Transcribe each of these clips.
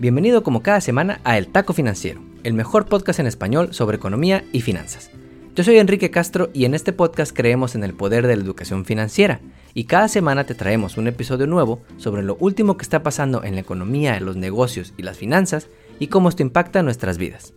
Bienvenido como cada semana a El Taco Financiero, el mejor podcast en español sobre economía y finanzas. Yo soy Enrique Castro y en este podcast creemos en el poder de la educación financiera y cada semana te traemos un episodio nuevo sobre lo último que está pasando en la economía, los negocios y las finanzas y cómo esto impacta nuestras vidas.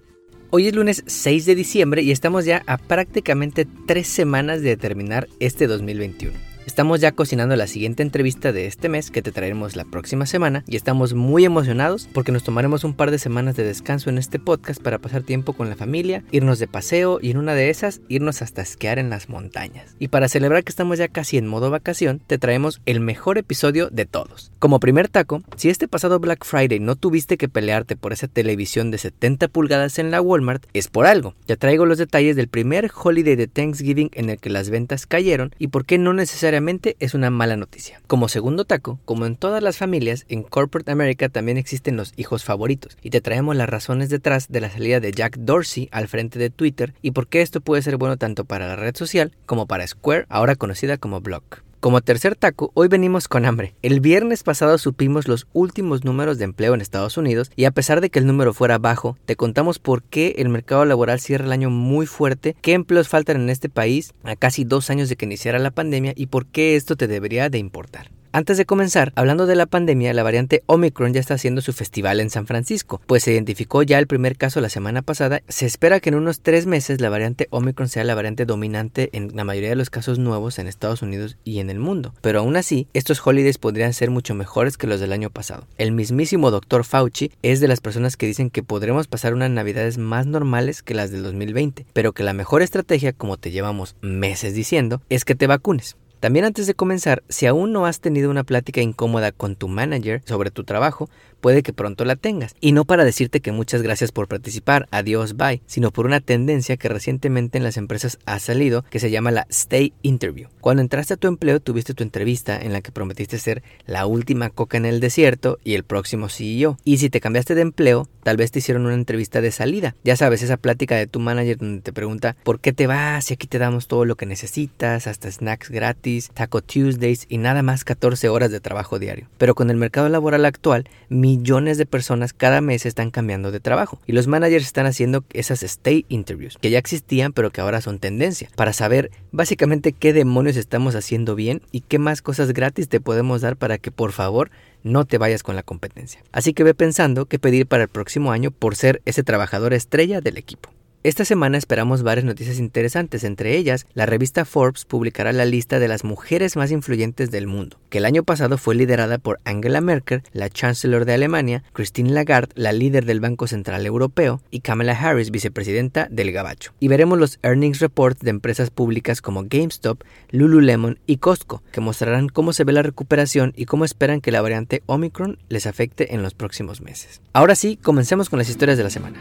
Hoy es lunes 6 de diciembre y estamos ya a prácticamente tres semanas de terminar este 2021. Estamos ya cocinando la siguiente entrevista de este mes que te traeremos la próxima semana y estamos muy emocionados porque nos tomaremos un par de semanas de descanso en este podcast para pasar tiempo con la familia, irnos de paseo y en una de esas irnos hasta esquiar en las montañas. Y para celebrar que estamos ya casi en modo vacación, te traemos el mejor episodio de todos. Como primer taco, si este pasado Black Friday no tuviste que pelearte por esa televisión de 70 pulgadas en la Walmart, es por algo. Ya traigo los detalles del primer holiday de Thanksgiving en el que las ventas cayeron y por qué no necesariamente es una mala noticia. Como segundo taco, como en todas las familias, en Corporate America también existen los hijos favoritos, y te traemos las razones detrás de la salida de Jack Dorsey al frente de Twitter y por qué esto puede ser bueno tanto para la red social como para Square, ahora conocida como Block. Como tercer taco, hoy venimos con hambre. El viernes pasado supimos los últimos números de empleo en Estados Unidos y a pesar de que el número fuera bajo, te contamos por qué el mercado laboral cierra el año muy fuerte, qué empleos faltan en este país a casi dos años de que iniciara la pandemia y por qué esto te debería de importar. Antes de comenzar, hablando de la pandemia, la variante Omicron ya está haciendo su festival en San Francisco, pues se identificó ya el primer caso la semana pasada. Se espera que en unos tres meses la variante Omicron sea la variante dominante en la mayoría de los casos nuevos en Estados Unidos y en el mundo. Pero aún así, estos holidays podrían ser mucho mejores que los del año pasado. El mismísimo Dr. Fauci es de las personas que dicen que podremos pasar unas navidades más normales que las del 2020, pero que la mejor estrategia, como te llevamos meses diciendo, es que te vacunes. También antes de comenzar, si aún no has tenido una plática incómoda con tu manager sobre tu trabajo, puede que pronto la tengas. Y no para decirte que muchas gracias por participar, adiós, bye, sino por una tendencia que recientemente en las empresas ha salido que se llama la Stay Interview. Cuando entraste a tu empleo tuviste tu entrevista en la que prometiste ser la última coca en el desierto y el próximo CEO. Y si te cambiaste de empleo, tal vez te hicieron una entrevista de salida. Ya sabes, esa plática de tu manager donde te pregunta por qué te vas y aquí te damos todo lo que necesitas, hasta snacks gratis, Taco Tuesdays y nada más 14 horas de trabajo diario. Pero con el mercado laboral actual, mi millones de personas cada mes están cambiando de trabajo y los managers están haciendo esas stay interviews que ya existían pero que ahora son tendencia para saber básicamente qué demonios estamos haciendo bien y qué más cosas gratis te podemos dar para que por favor no te vayas con la competencia. Así que ve pensando qué pedir para el próximo año por ser ese trabajador estrella del equipo. Esta semana esperamos varias noticias interesantes, entre ellas la revista Forbes publicará la lista de las mujeres más influyentes del mundo, que el año pasado fue liderada por Angela Merkel, la Chancellor de Alemania, Christine Lagarde, la líder del Banco Central Europeo, y Kamala Harris, vicepresidenta del Gabacho. Y veremos los earnings reports de empresas públicas como GameStop, Lululemon y Costco, que mostrarán cómo se ve la recuperación y cómo esperan que la variante Omicron les afecte en los próximos meses. Ahora sí, comencemos con las historias de la semana.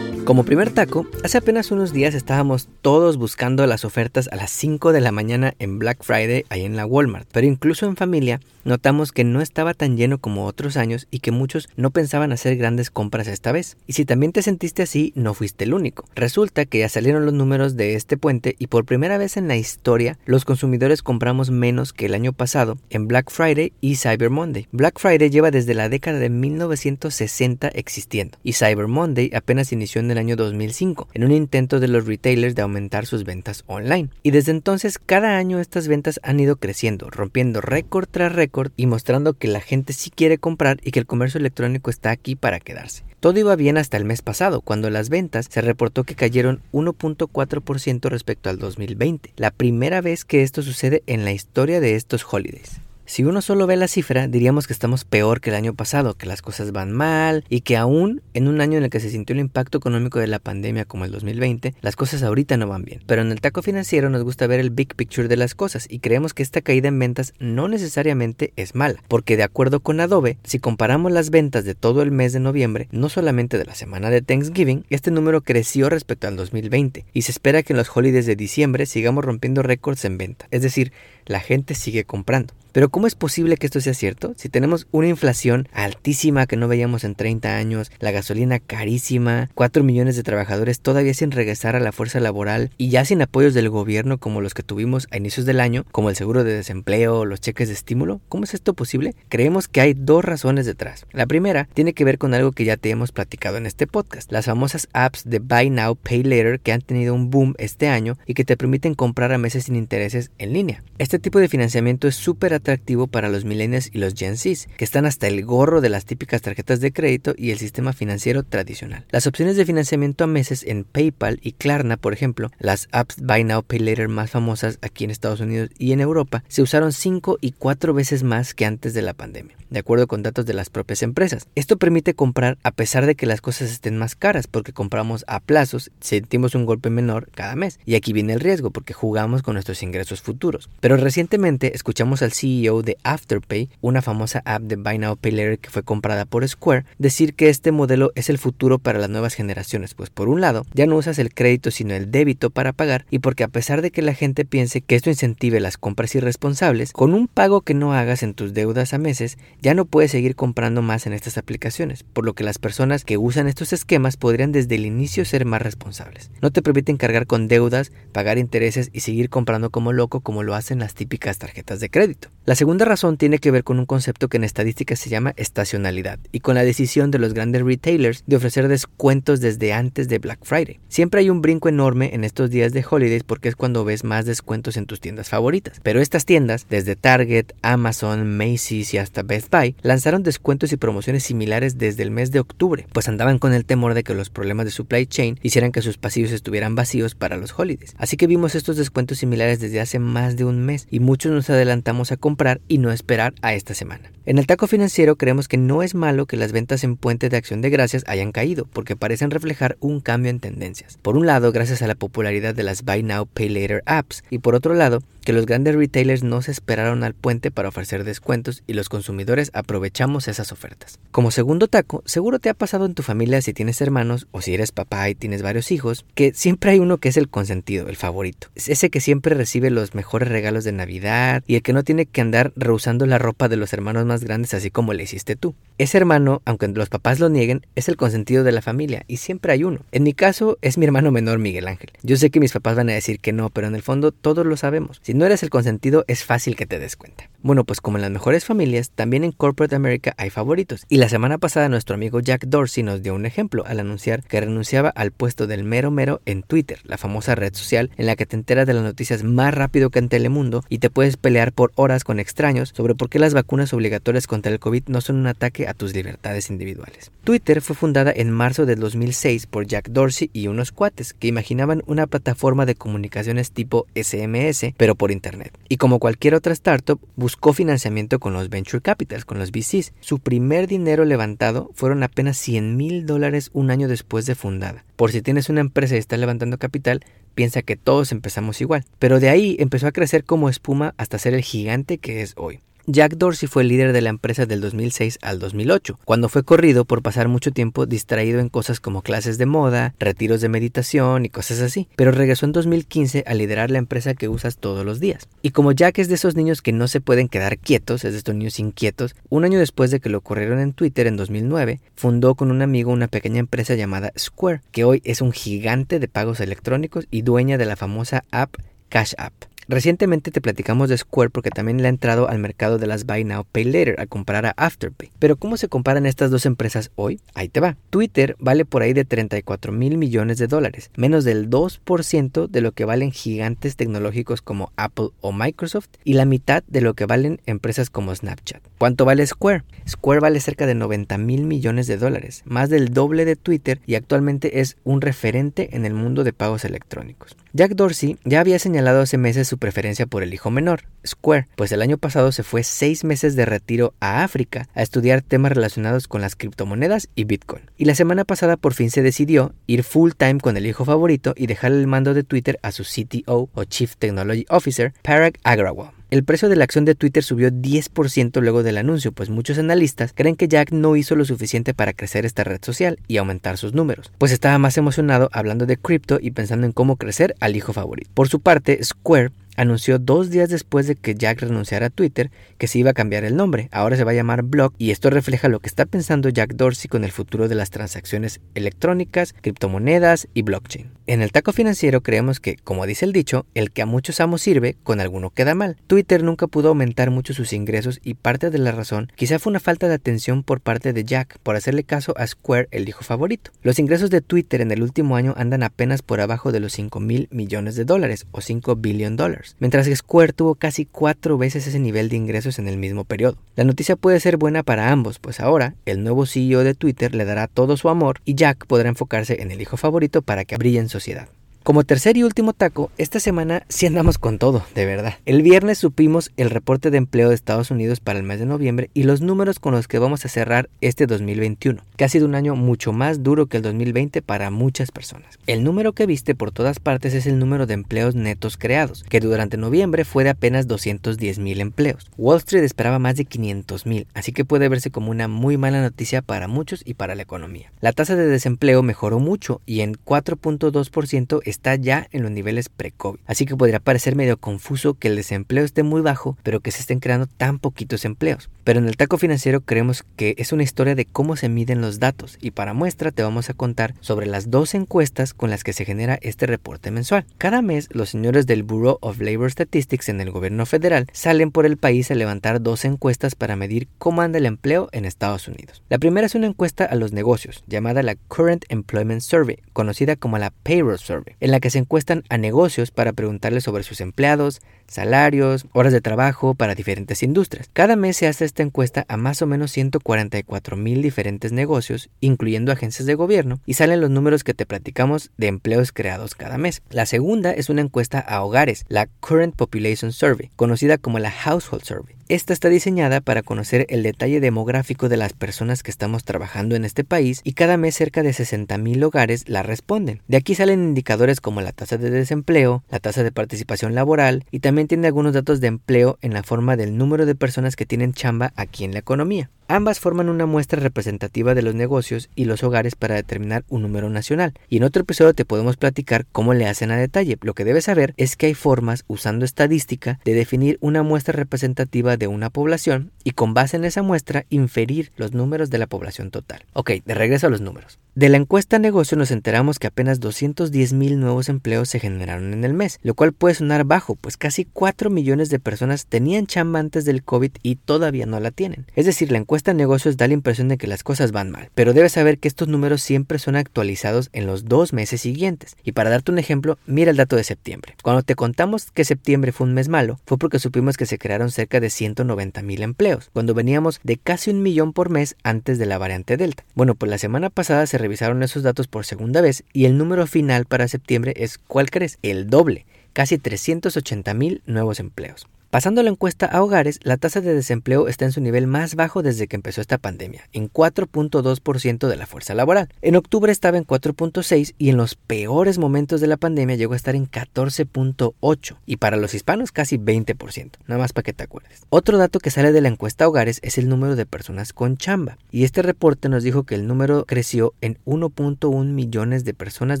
Como primer taco, hace apenas unos días estábamos todos buscando las ofertas a las 5 de la mañana en Black Friday ahí en la Walmart, pero incluso en familia notamos que no estaba tan lleno como otros años y que muchos no pensaban hacer grandes compras esta vez. Y si también te sentiste así, no fuiste el único. Resulta que ya salieron los números de este puente y por primera vez en la historia los consumidores compramos menos que el año pasado en Black Friday y Cyber Monday. Black Friday lleva desde la década de 1960 existiendo y Cyber Monday apenas inició en el año 2005, en un intento de los retailers de aumentar sus ventas online. Y desde entonces cada año estas ventas han ido creciendo, rompiendo récord tras récord y mostrando que la gente sí quiere comprar y que el comercio electrónico está aquí para quedarse. Todo iba bien hasta el mes pasado, cuando las ventas se reportó que cayeron 1.4% respecto al 2020, la primera vez que esto sucede en la historia de estos holidays. Si uno solo ve la cifra, diríamos que estamos peor que el año pasado, que las cosas van mal y que aún en un año en el que se sintió el impacto económico de la pandemia como el 2020, las cosas ahorita no van bien. Pero en el taco financiero nos gusta ver el big picture de las cosas y creemos que esta caída en ventas no necesariamente es mala, porque de acuerdo con Adobe, si comparamos las ventas de todo el mes de noviembre, no solamente de la semana de Thanksgiving, este número creció respecto al 2020 y se espera que en los holidays de diciembre sigamos rompiendo récords en venta. Es decir, la gente sigue comprando. Pero ¿cómo es posible que esto sea cierto? Si tenemos una inflación altísima que no veíamos en 30 años, la gasolina carísima, 4 millones de trabajadores todavía sin regresar a la fuerza laboral y ya sin apoyos del gobierno como los que tuvimos a inicios del año, como el seguro de desempleo, los cheques de estímulo, ¿cómo es esto posible? Creemos que hay dos razones detrás. La primera tiene que ver con algo que ya te hemos platicado en este podcast, las famosas apps de Buy Now, Pay Later que han tenido un boom este año y que te permiten comprar a meses sin intereses en línea. Tipo de financiamiento es súper atractivo para los millennials y los Gen Zs, que están hasta el gorro de las típicas tarjetas de crédito y el sistema financiero tradicional. Las opciones de financiamiento a meses en PayPal y Klarna, por ejemplo, las apps Buy Now Pay más famosas aquí en Estados Unidos y en Europa, se usaron 5 y 4 veces más que antes de la pandemia, de acuerdo con datos de las propias empresas. Esto permite comprar a pesar de que las cosas estén más caras, porque compramos a plazos, sentimos un golpe menor cada mes. Y aquí viene el riesgo, porque jugamos con nuestros ingresos futuros. Pero recientemente escuchamos al CEO de Afterpay, una famosa app de Buy Now Pay Later que fue comprada por Square, decir que este modelo es el futuro para las nuevas generaciones, pues por un lado, ya no usas el crédito sino el débito para pagar y porque a pesar de que la gente piense que esto incentive las compras irresponsables, con un pago que no hagas en tus deudas a meses, ya no puedes seguir comprando más en estas aplicaciones, por lo que las personas que usan estos esquemas podrían desde el inicio ser más responsables. No te permiten cargar con deudas, pagar intereses y seguir comprando como loco como lo hacen las típicas tarjetas de crédito. La segunda razón tiene que ver con un concepto que en estadística se llama estacionalidad y con la decisión de los grandes retailers de ofrecer descuentos desde antes de Black Friday. Siempre hay un brinco enorme en estos días de holidays porque es cuando ves más descuentos en tus tiendas favoritas. Pero estas tiendas, desde Target, Amazon, Macy's y hasta Best Buy, lanzaron descuentos y promociones similares desde el mes de octubre, pues andaban con el temor de que los problemas de supply chain hicieran que sus pasillos estuvieran vacíos para los holidays. Así que vimos estos descuentos similares desde hace más de un mes y muchos nos adelantamos a comprar y no esperar a esta semana. En el taco financiero creemos que no es malo que las ventas en Puente de Acción de Gracias hayan caído, porque parecen reflejar un cambio en tendencias. Por un lado, gracias a la popularidad de las Buy Now, Pay Later apps, y por otro lado, que los grandes retailers no se esperaron al puente para ofrecer descuentos y los consumidores aprovechamos esas ofertas. Como segundo taco, seguro te ha pasado en tu familia si tienes hermanos o si eres papá y tienes varios hijos, que siempre hay uno que es el consentido, el favorito. Es ese que siempre recibe los mejores regalos de Navidad y el que no tiene que andar rehusando la ropa de los hermanos más grandes así como le hiciste tú. Ese hermano, aunque los papás lo nieguen, es el consentido de la familia y siempre hay uno. En mi caso es mi hermano menor Miguel Ángel. Yo sé que mis papás van a decir que no, pero en el fondo todos lo sabemos. Si no eres el consentido, es fácil que te des cuenta. Bueno, pues como en las mejores familias, también en Corporate America hay favoritos. Y la semana pasada nuestro amigo Jack Dorsey nos dio un ejemplo al anunciar que renunciaba al puesto del mero mero en Twitter, la famosa red social en la que te enteras de las noticias más rápido que en Telemundo y te puedes pelear por horas con extraños sobre por qué las vacunas obligatorias contra el COVID no son un ataque a tus libertades individuales. Twitter fue fundada en marzo de 2006 por Jack Dorsey y unos cuates que imaginaban una plataforma de comunicaciones tipo SMS, pero por Internet. Y como cualquier otra startup, buscó financiamiento con los venture capitals, con los VCs. Su primer dinero levantado fueron apenas 100 mil dólares un año después de fundada. Por si tienes una empresa y estás levantando capital, piensa que todos empezamos igual. Pero de ahí empezó a crecer como espuma hasta ser el gigante que es hoy. Jack Dorsey fue el líder de la empresa del 2006 al 2008, cuando fue corrido por pasar mucho tiempo distraído en cosas como clases de moda, retiros de meditación y cosas así, pero regresó en 2015 a liderar la empresa que usas todos los días. Y como Jack es de esos niños que no se pueden quedar quietos, es de estos niños inquietos, un año después de que lo corrieron en Twitter en 2009, fundó con un amigo una pequeña empresa llamada Square, que hoy es un gigante de pagos electrónicos y dueña de la famosa app Cash App. Recientemente te platicamos de Square porque también le ha entrado al mercado de las Buy Now Pay Later a comprar a Afterpay. Pero ¿cómo se comparan estas dos empresas hoy? Ahí te va. Twitter vale por ahí de 34 mil millones de dólares, menos del 2% de lo que valen gigantes tecnológicos como Apple o Microsoft y la mitad de lo que valen empresas como Snapchat. ¿Cuánto vale Square? Square vale cerca de 90 mil millones de dólares, más del doble de Twitter y actualmente es un referente en el mundo de pagos electrónicos. Jack Dorsey ya había señalado hace meses su preferencia por el hijo menor, Square, pues el año pasado se fue seis meses de retiro a África a estudiar temas relacionados con las criptomonedas y Bitcoin. Y la semana pasada por fin se decidió ir full time con el hijo favorito y dejar el mando de Twitter a su CTO o Chief Technology Officer, Parag Agrawal. El precio de la acción de Twitter subió 10% luego del anuncio, pues muchos analistas creen que Jack no hizo lo suficiente para crecer esta red social y aumentar sus números, pues estaba más emocionado hablando de cripto y pensando en cómo crecer al hijo favorito. Por su parte, Square anunció dos días después de que Jack renunciara a Twitter que se iba a cambiar el nombre. Ahora se va a llamar Block y esto refleja lo que está pensando Jack Dorsey con el futuro de las transacciones electrónicas, criptomonedas y blockchain. En el taco financiero creemos que, como dice el dicho, el que a muchos amos sirve, con alguno queda mal. Twitter nunca pudo aumentar mucho sus ingresos y parte de la razón quizá fue una falta de atención por parte de Jack por hacerle caso a Square, el hijo favorito. Los ingresos de Twitter en el último año andan apenas por abajo de los 5 mil millones de dólares o 5 billion dólares, mientras que Square tuvo casi cuatro veces ese nivel de ingresos en el mismo periodo. La noticia puede ser buena para ambos, pues ahora el nuevo CEO de Twitter le dará todo su amor y Jack podrá enfocarse en el hijo favorito para que brille en sociedad. Como tercer y último taco, esta semana sí andamos con todo, de verdad. El viernes supimos el reporte de empleo de Estados Unidos para el mes de noviembre y los números con los que vamos a cerrar este 2021, que ha sido un año mucho más duro que el 2020 para muchas personas. El número que viste por todas partes es el número de empleos netos creados, que durante noviembre fue de apenas 210 mil empleos. Wall Street esperaba más de 500 mil, así que puede verse como una muy mala noticia para muchos y para la economía. La tasa de desempleo mejoró mucho y en 4.2% está ya en los niveles pre-COVID. Así que podría parecer medio confuso que el desempleo esté muy bajo, pero que se estén creando tan poquitos empleos. Pero en el taco financiero creemos que es una historia de cómo se miden los datos y para muestra te vamos a contar sobre las dos encuestas con las que se genera este reporte mensual. Cada mes los señores del Bureau of Labor Statistics en el gobierno federal salen por el país a levantar dos encuestas para medir cómo anda el empleo en Estados Unidos. La primera es una encuesta a los negocios llamada la Current Employment Survey, conocida como la Payroll Survey en la que se encuestan a negocios para preguntarles sobre sus empleados, salarios, horas de trabajo para diferentes industrias. Cada mes se hace esta encuesta a más o menos 144 mil diferentes negocios, incluyendo agencias de gobierno, y salen los números que te platicamos de empleos creados cada mes. La segunda es una encuesta a hogares, la Current Population Survey, conocida como la Household Survey. Esta está diseñada para conocer el detalle demográfico de las personas que estamos trabajando en este país y cada mes cerca de 60.000 hogares la responden. De aquí salen indicadores como la tasa de desempleo, la tasa de participación laboral y también tiene algunos datos de empleo en la forma del número de personas que tienen chamba aquí en la economía. Ambas forman una muestra representativa de los negocios y los hogares para determinar un número nacional. Y en otro episodio te podemos platicar cómo le hacen a detalle. Lo que debes saber es que hay formas, usando estadística, de definir una muestra representativa de una población y con base en esa muestra inferir los números de la población total. Ok, de regreso a los números. De la encuesta negocio nos enteramos que apenas 210 mil nuevos empleos se generaron en el mes, lo cual puede sonar bajo, pues casi 4 millones de personas tenían chamba antes del COVID y todavía no la tienen. Es decir, la encuesta negocios da la impresión de que las cosas van mal, pero debes saber que estos números siempre son actualizados en los dos meses siguientes. Y para darte un ejemplo, mira el dato de septiembre. Cuando te contamos que septiembre fue un mes malo, fue porque supimos que se crearon cerca de 190 mil empleos, cuando veníamos de casi un millón por mes antes de la variante Delta. Bueno, pues la semana pasada se revisaron esos datos por segunda vez y el número final para septiembre es, ¿cuál crees? El doble, casi 380 mil nuevos empleos. Pasando la encuesta a hogares, la tasa de desempleo está en su nivel más bajo desde que empezó esta pandemia, en 4.2% de la fuerza laboral. En octubre estaba en 4.6 y en los peores momentos de la pandemia llegó a estar en 14.8 y para los hispanos casi 20%, nada más para que te acuerdes. Otro dato que sale de la encuesta a hogares es el número de personas con chamba y este reporte nos dijo que el número creció en 1.1 millones de personas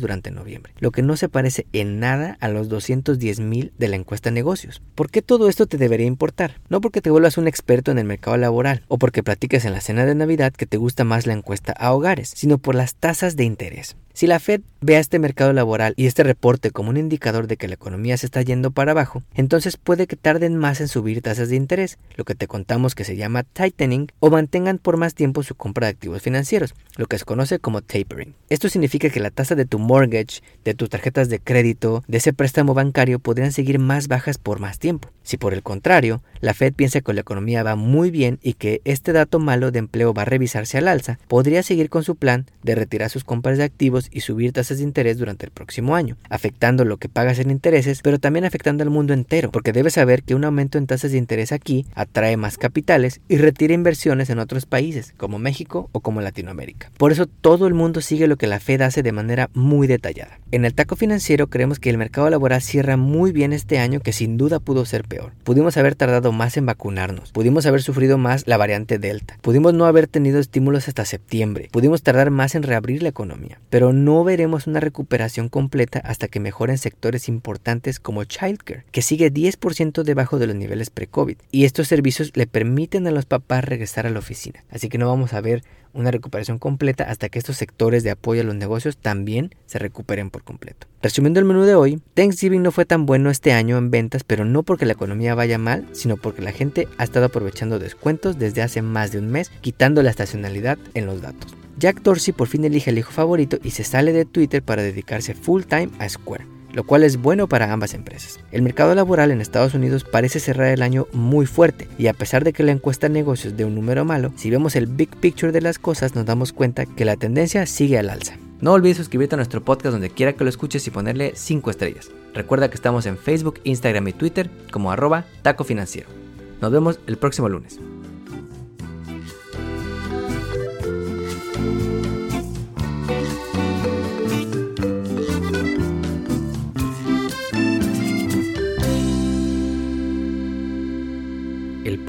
durante noviembre, lo que no se parece en nada a los 210 mil de la encuesta negocios. ¿Por qué todo esto te debería importar, no porque te vuelvas un experto en el mercado laboral o porque platiques en la cena de Navidad que te gusta más la encuesta a hogares, sino por las tasas de interés. Si la Fed ve a este mercado laboral y este reporte como un indicador de que la economía se está yendo para abajo, entonces puede que tarden más en subir tasas de interés, lo que te contamos que se llama tightening, o mantengan por más tiempo su compra de activos financieros, lo que se conoce como tapering. Esto significa que la tasa de tu mortgage, de tus tarjetas de crédito, de ese préstamo bancario podrían seguir más bajas por más tiempo. Si por el contrario, la Fed piensa que la economía va muy bien y que este dato malo de empleo va a revisarse al alza, podría seguir con su plan de retirar sus compras de activos y subir tasas de interés durante el próximo año, afectando lo que pagas en intereses, pero también afectando al mundo entero, porque debes saber que un aumento en tasas de interés aquí atrae más capitales y retira inversiones en otros países, como México o como Latinoamérica. Por eso todo el mundo sigue lo que la Fed hace de manera muy detallada. En el taco financiero creemos que el mercado laboral cierra muy bien este año que sin duda pudo ser peor. Pudimos haber tardado más en vacunarnos, pudimos haber sufrido más la variante Delta, pudimos no haber tenido estímulos hasta septiembre, pudimos tardar más en reabrir la economía, pero no veremos una recuperación completa hasta que mejoren sectores importantes como childcare, que sigue 10% debajo de los niveles pre-COVID. Y estos servicios le permiten a los papás regresar a la oficina. Así que no vamos a ver una recuperación completa hasta que estos sectores de apoyo a los negocios también se recuperen por completo. Resumiendo el menú de hoy, Thanksgiving no fue tan bueno este año en ventas, pero no porque la economía vaya mal, sino porque la gente ha estado aprovechando descuentos desde hace más de un mes, quitando la estacionalidad en los datos. Jack Dorsey por fin elige al hijo favorito y se sale de Twitter para dedicarse full time a Square lo cual es bueno para ambas empresas. El mercado laboral en Estados Unidos parece cerrar el año muy fuerte y a pesar de que la encuesta de negocios de un número malo, si vemos el big picture de las cosas nos damos cuenta que la tendencia sigue al alza. No olvides suscribirte a nuestro podcast donde quiera que lo escuches y ponerle 5 estrellas. Recuerda que estamos en Facebook, Instagram y Twitter como arroba taco financiero. Nos vemos el próximo lunes.